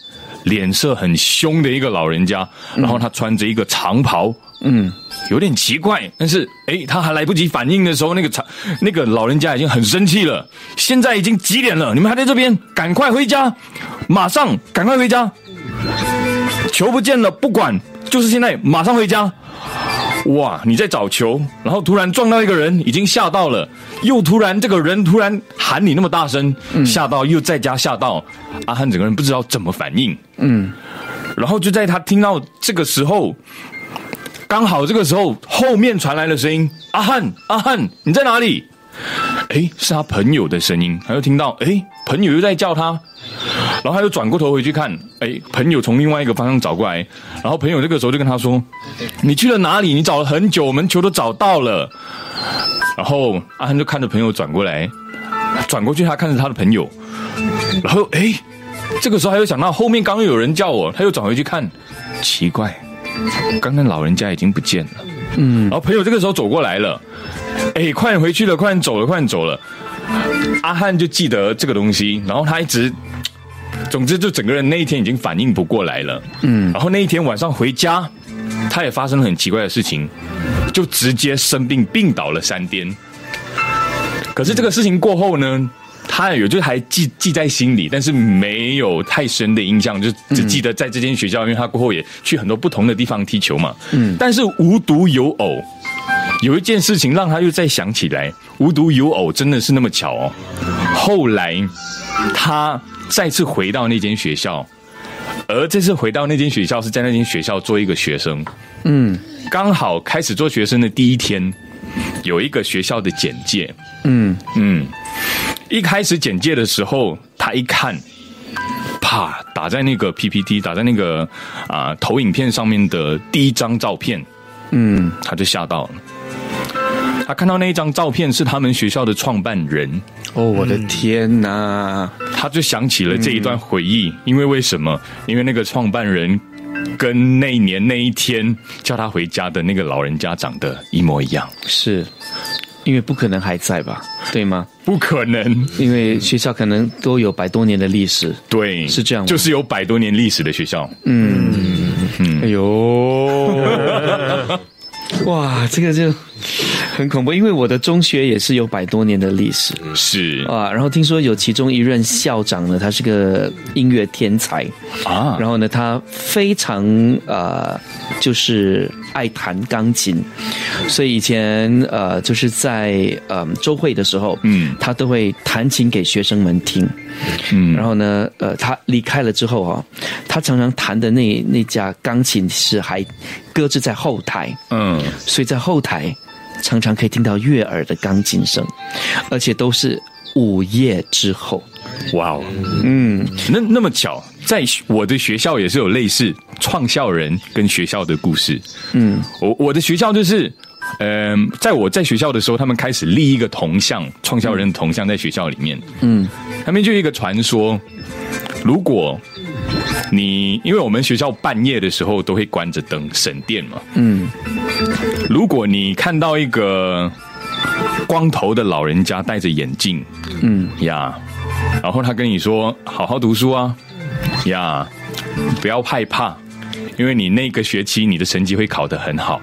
脸色很凶的一个老人家，然后他穿着一个长袍，嗯。有点奇怪，但是哎，他还来不及反应的时候，那个长那个老人家已经很生气了。现在已经几点了？你们还在这边？赶快回家！马上赶快回家！球不见了，不管，就是现在，马上回家。哇！你在找球，然后突然撞到一个人，已经吓到了，又突然这个人突然喊你那么大声，吓到又在家吓到，阿汉整个人不知道怎么反应。嗯，然后就在他听到这个时候，刚好这个时候后面传来了声音：“阿汉，阿汉，你在哪里？”哎，是他朋友的声音，他又听到，哎，朋友又在叫他。然后他又转过头回去看，哎，朋友从另外一个方向找过来，然后朋友这个时候就跟他说：“你去了哪里？你找了很久，我们球都找到了。”然后阿汉就看着朋友转过来，转过去他看着他的朋友，然后哎，这个时候他又想到后面刚刚有人叫我，他又转回去看，奇怪，刚刚老人家已经不见了。嗯，然后朋友这个时候走过来了，哎，快点回去了，快点走了，快点走了。阿汉就记得这个东西，然后他一直，总之就整个人那一天已经反应不过来了。嗯，然后那一天晚上回家，他也发生了很奇怪的事情，就直接生病病倒了三天。可是这个事情过后呢，他有就还记记在心里，但是没有太深的印象，就只记得在这间学校，因为他过后也去很多不同的地方踢球嘛。嗯，但是无独有偶。有一件事情让他又再想起来，无独有偶，真的是那么巧哦。后来他再次回到那间学校，而这次回到那间学校是在那间学校做一个学生。嗯，刚好开始做学生的第一天，有一个学校的简介。嗯嗯，一开始简介的时候，他一看，啪，打在那个 PPT，打在那个啊投影片上面的第一张照片，嗯，他就吓到了。他看到那一张照片是他们学校的创办人哦，我的天哪！他就想起了这一段回忆，因为为什么？因为那个创办人跟那一年那一天叫他回家的那个老人家长得一模一样，是因为不可能还在吧？对吗？不可能，因为学校可能都有百多年的历史，对，是这样，就是有百多年历史的学校。嗯嗯，哎呦，哇，这个就。很恐怖，因为我的中学也是有百多年的历史，是啊。然后听说有其中一任校长呢，他是个音乐天才啊。然后呢，他非常呃，就是爱弹钢琴，所以以前呃，就是在呃周会的时候，嗯，他都会弹琴给学生们听。嗯，然后呢，呃，他离开了之后啊，他常常弹的那那架钢琴是还搁置在后台，嗯，所以在后台。常常可以听到悦耳的钢琴声，而且都是午夜之后。哇哦，嗯，那那么巧，在我的学校也是有类似创校人跟学校的故事。嗯，我我的学校就是，嗯，在我在学校的时候，他们开始立一个铜像，创校人的铜像在学校里面。嗯，他们就一个传说，如果。你因为我们学校半夜的时候都会关着灯省电嘛，嗯，如果你看到一个光头的老人家戴着眼镜，嗯呀，然后他跟你说好好读书啊，呀，不要害怕，因为你那个学期你的成绩会考得很好。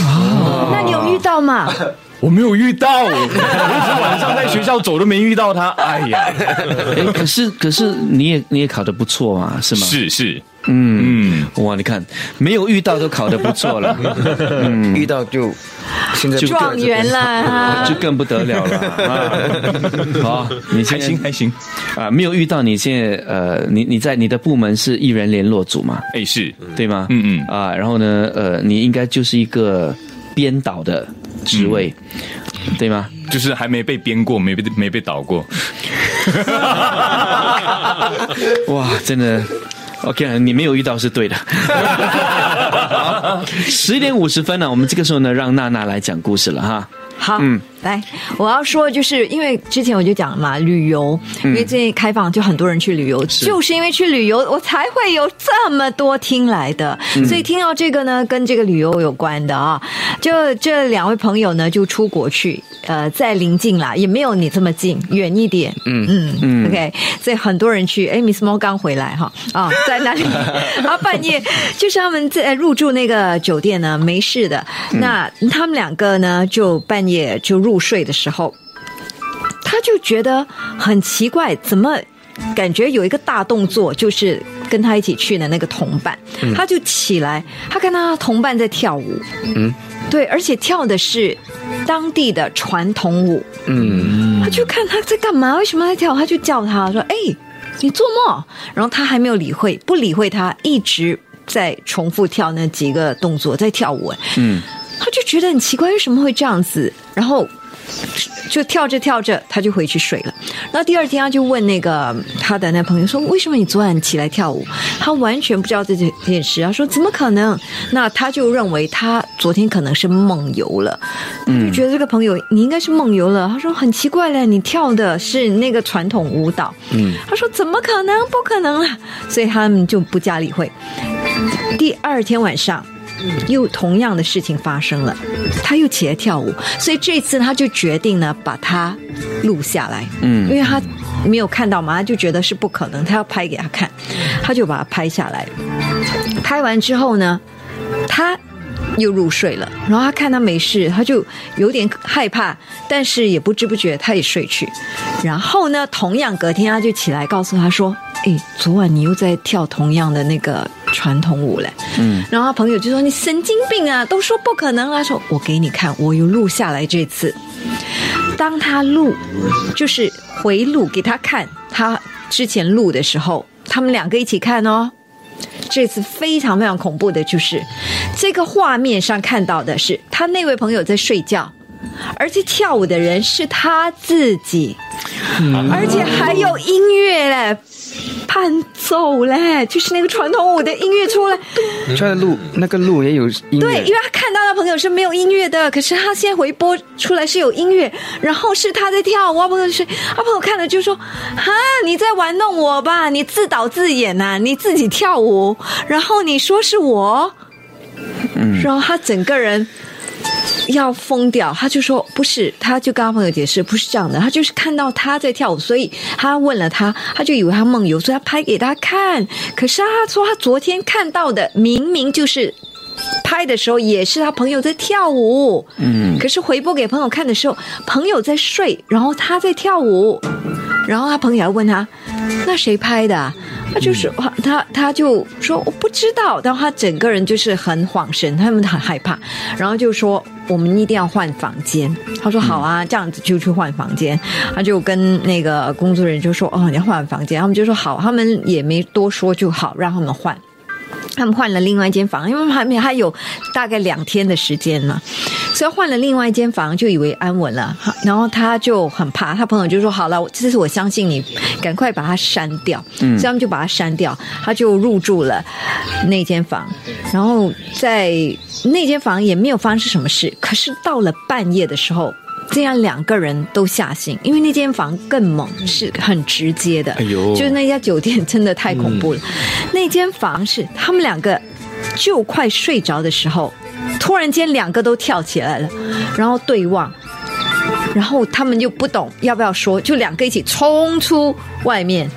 哦，那你有遇到吗？我没有遇到，我一直晚上在学校走都没遇到他。哎呀，哎，可是可是你也你也考得不错嘛，是吗？是是，嗯嗯，哇，你看没有遇到都考得不错了，嗯，遇到就现在就状元了，就更不得了了 啊！好，你还行还行啊，没有遇到你现在呃，你你在你的部门是艺人联络组嘛？哎，是对吗？嗯嗯啊，然后呢呃，你应该就是一个编导的。职位，对吗？就是还没被编过，没被没被倒过。哇，真的，OK，你没有遇到是对的。十一点五十分呢，我们这个时候呢，让娜娜来讲故事了哈。好，嗯。来，我要说，就是因为之前我就讲了嘛，旅游，因为最近开放，就很多人去旅游，就是因为去旅游，我才会有这么多听来的。所以听到这个呢，跟这个旅游有关的啊，就这两位朋友呢，就出国去，呃，在临近啦，也没有你这么近，远一点。嗯嗯嗯，OK，所以很多人去，哎，Miss Mo 刚回来哈，啊，在那里，啊半夜就是他们在入住那个酒店呢，没事的，那他们两个呢，就半夜就入。入睡的时候，他就觉得很奇怪，怎么感觉有一个大动作，就是跟他一起去的那个同伴，他就起来，他看到他同伴在跳舞，嗯对，而且跳的是当地的传统舞，嗯，他就看他在干嘛，为什么在跳？他就叫他说：“哎、你做梦！”然后他还没有理会，不理会他，一直在重复跳那几个动作，在跳舞。哎，嗯，他就觉得很奇怪，为什么会这样子？然后就跳着跳着，他就回去睡了。然后第二天，他就问那个他的那朋友说：“为什么你昨晚起来跳舞？”他完全不知道这件件事。他说：“怎么可能？”那他就认为他昨天可能是梦游了，他就觉得这个朋友你应该是梦游了。他说：“很奇怪嘞，你跳的是那个传统舞蹈。”嗯，他说：“怎么可能？不可能啊！”所以他们就不加理会。第二天晚上。又同样的事情发生了，他又起来跳舞，所以这次他就决定呢把它录下来，嗯。因为他没有看到嘛，他就觉得是不可能，他要拍给他看，他就把它拍下来。拍完之后呢，他又入睡了，然后他看他没事，他就有点害怕，但是也不知不觉他也睡去。然后呢，同样隔天他就起来告诉他说：“哎，昨晚你又在跳同样的那个传统舞嘞。”嗯，然后他朋友就说：“你神经病啊！都说不可能啊！”说：“我给你看，我又录下来这次。”当他录，就是回录给他看，他之前录的时候，他们两个一起看哦。这次非常非常恐怖的就是，这个画面上看到的是他那位朋友在睡觉，而且跳舞的人是他自己，而且还有音乐嘞，伴奏嘞，就是那个传统舞的音乐出来。他的路那个路也有音乐，对，因为他看到的朋友是没有音乐的，可是他现在回播出来是有音乐，然后是他在跳舞，我朋友是，他朋友看了就说：“哈，你在玩弄我吧？你自导自演呐、你自己跳舞，然后你说是我。”嗯，然后他整个人要疯掉，他就说不是，他就跟他朋友解释不是这样的，他就是看到他在跳舞，所以他问了他，他就以为他梦游，所以他拍给他看。可是他说他昨天看到的明明就是拍的时候也是他朋友在跳舞，嗯，可是回播给朋友看的时候，朋友在睡，然后他在跳舞，然后他朋友还问他，那谁拍的啊？他就是他他就说我不知道，然后他整个人就是很恍神，他们很害怕，然后就说我们一定要换房间。他说好啊，这样子就去换房间。他就跟那个工作人员就说哦，你要换房间，他们就说好，他们也没多说就好，让他们换。他们换了另外一间房，因为还没还有大概两天的时间嘛，所以换了另外一间房，就以为安稳了。然后他就很怕，他朋友就说：“好了，这次我相信你，赶快把它删掉。”嗯，所以他们就把它删掉，他就入住了那间房。然后在那间房也没有发生什么事，可是到了半夜的时候。这样两个人都吓醒，因为那间房更猛，是很直接的。哎呦就是那家酒店真的太恐怖了。那间房是他们两个就快睡着的时候，突然间两个都跳起来了，然后对望，然后他们就不懂要不要说，就两个一起冲出外面，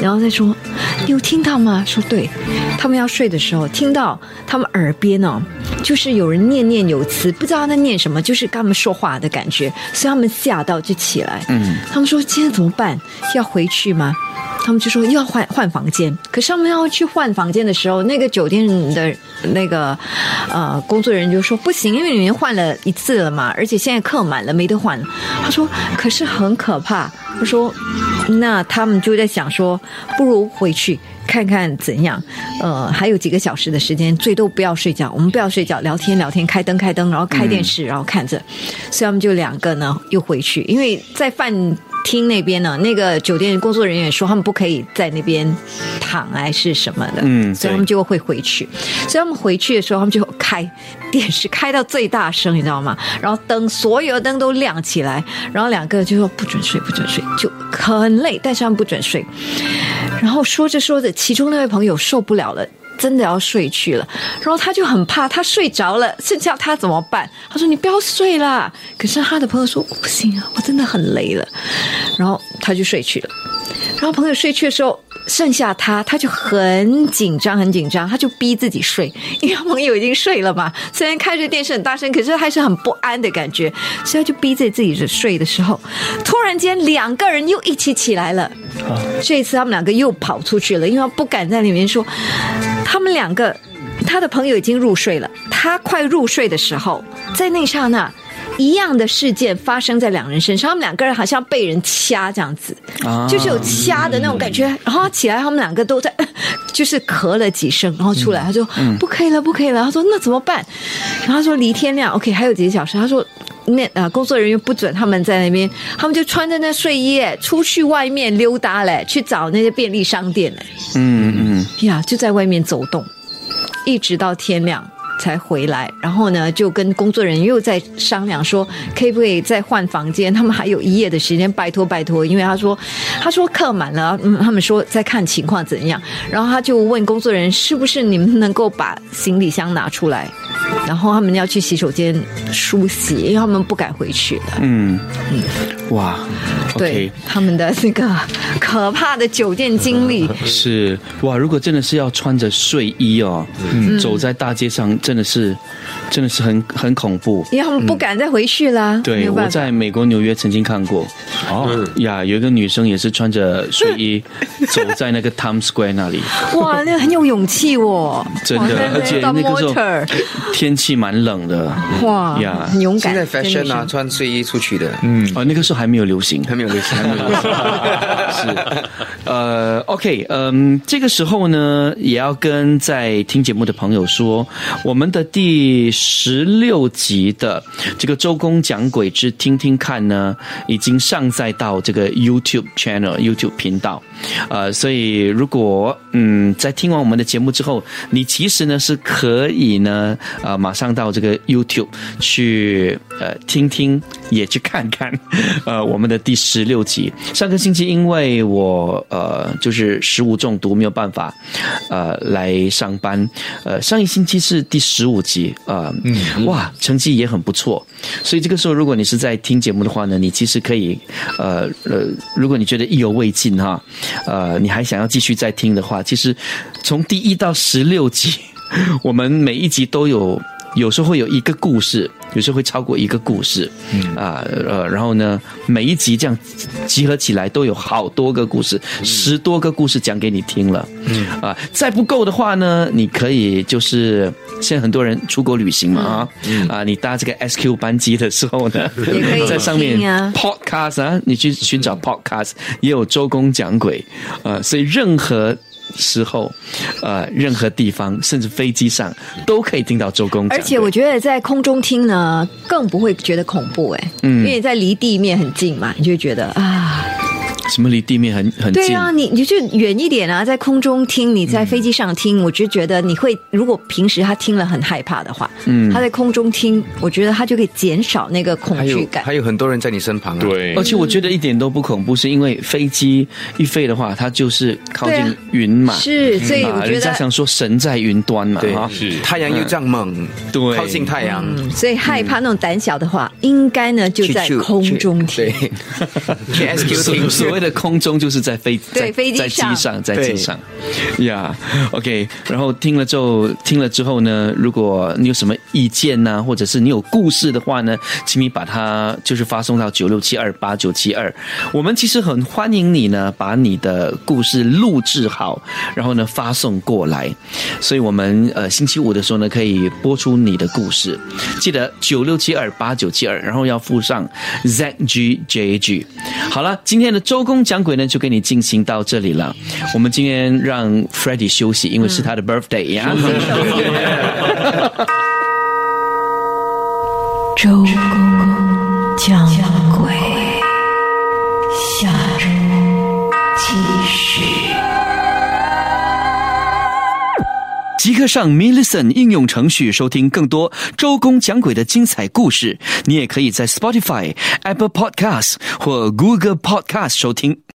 然后再说：“你有听到吗？”说对，他们要睡的时候，听到他们耳边哦，就是有人念念有词，不知道他在念什么，就是跟他们说话的感觉，所以他们吓到就起来。嗯，他们说今天怎么办？要回去吗？他们就说又要换换房间，可是他们要去换房间的时候，那个酒店的那个呃工作人员就说不行，因为你们换了一次了嘛，而且现在客满了，没得换了。他说可是很可怕。他说那他们就在想说，不如回去看看怎样。呃，还有几个小时的时间，最多不要睡觉，我们不要睡觉，聊天聊天，开灯开灯，然后开电视，然后看着。所以我们就两个呢又回去，因为在饭厅那边呢，那个酒店工作人员说他们不可以在那边躺还是什么的，嗯所以他们就会回去。所以他们回去的时候，他们就开电视开到最大声，你知道吗？然后灯所有的灯都亮起来，然后两个就说不准睡，不准睡，就很累，但是他们不准睡。然后说着说着，其中那位朋友受不了了。真的要睡去了，然后他就很怕，他睡着了，剩下他怎么办？他说：“你不要睡啦。”可是他的朋友说：“我不行啊，我真的很累了。”然后他就睡去了。然后朋友睡去的时候，剩下他，他就很紧张，很紧张，他就逼自己睡，因为朋友已经睡了嘛。虽然开着电视很大声，可是还是很不安的感觉，所以他就逼着自己睡的时候，突然间两个人又一起起来了。这一次他们两个又跑出去了，因为他不敢在里面说，他们两个。他的朋友已经入睡了，他快入睡的时候，在那刹那，一样的事件发生在两人身上，他们两个人好像被人掐这样子，就是有掐的那种感觉。然后起来，他们两个都在，就是咳了几声，然后出来，他说：“不可以了，不可以了。”他说：“那怎么办？”然后他说：“离天亮，OK，还有几个小时。”他说：“那啊，工作人员不准他们在那边，他们就穿着那睡衣出去外面溜达嘞，去找那些便利商店嘞。”嗯嗯，呀，就在外面走动。一直到天亮才回来，然后呢，就跟工作人员又在商量说，可不可以再换房间？他们还有一夜的时间，拜托拜托，因为他说，他说客满了，嗯，他们说再看情况怎样。然后他就问工作人员，是不是你们能够把行李箱拿出来？然后他们要去洗手间梳洗，因为他们不敢回去了。嗯嗯，哇，对他们的那个可怕的酒店经历 是哇，如果真的是要穿着睡衣哦，嗯走在大街上，真真的是真的是很很恐怖，因为他们不敢再回去了。对，我在美国纽约曾经看过，哦。呀，有一个女生也是穿着睡衣走在那个 Times Square 那里，哇，那很有勇气哦，真的，而且那个时候。天气蛮冷的，哇呀，很勇敢。现在 fashion 啊，穿睡衣出去的，嗯，啊，那个时候还没有流行，还没有流行，还没有流行。是，呃，OK，嗯，这个时候呢，也要跟在听节目的朋友说，我们的第十六集的这个周公讲鬼之听听看呢，已经上载到这个 YouTube channel YouTube 频道，呃，所以如果嗯，在听完我们的节目之后，你其实呢是可以呢。呃，马上到这个 YouTube 去呃听听，也去看看，呃，我们的第十六集。上个星期因为我呃就是食物中毒，没有办法呃来上班。呃，上一星期是第十五集啊，嗯，哇，成绩也很不错。所以这个时候，如果你是在听节目的话呢，你其实可以呃呃，如果你觉得意犹未尽哈，呃，你还想要继续再听的话，其实从第一到十六集。我们每一集都有，有时候会有一个故事，有时候会超过一个故事，啊呃，然后呢，每一集这样集合起来都有好多个故事，十多个故事讲给你听了，啊，再不够的话呢，你可以就是现在很多人出国旅行嘛啊，啊，你搭这个 SQ 班机的时候呢，在上面 Podcast 啊，你去寻找 Podcast 也有周公讲鬼，啊，所以任何。时候，呃，任何地方，甚至飞机上，都可以听到周公。而且我觉得在空中听呢，更不会觉得恐怖哎，嗯，因为在离地面很近嘛，你就觉得啊。什么离地面很很近？对啊，你你就远一点啊，在空中听，你在飞机上听，我就觉得你会，如果平时他听了很害怕的话，嗯，他在空中听，我觉得他就可以减少那个恐惧感。还有很多人在你身旁，啊。对，而且我觉得一点都不恐怖，是因为飞机一飞的话，它就是靠近云嘛，是，所以我觉得人家想说神在云端嘛，对，是。太阳又这样猛，对，靠近太阳，所以害怕那种胆小的话，应该呢就在空中听，去 SQ 听，所谓的空中就是。在飞在飞机上，在机上呀，OK。然后听了之后，听了之后呢，如果你有什么意见呢，或者是你有故事的话呢，请你把它就是发送到九六七二八九七二。我们其实很欢迎你呢，把你的故事录制好，然后呢发送过来。所以我们呃星期五的时候呢，可以播出你的故事。记得九六七二八九七二，然后要附上 ZGJG。好了，今天的周公讲鬼呢，就给你进行到这里了。我们今天让 Freddie 休息，因为是他的 birthday 呀。周 即刻上 m i l l i c e n 应用程序收听更多周公讲鬼的精彩故事。你也可以在 Spotify、Apple Podcasts 或 Google Podcasts 收听。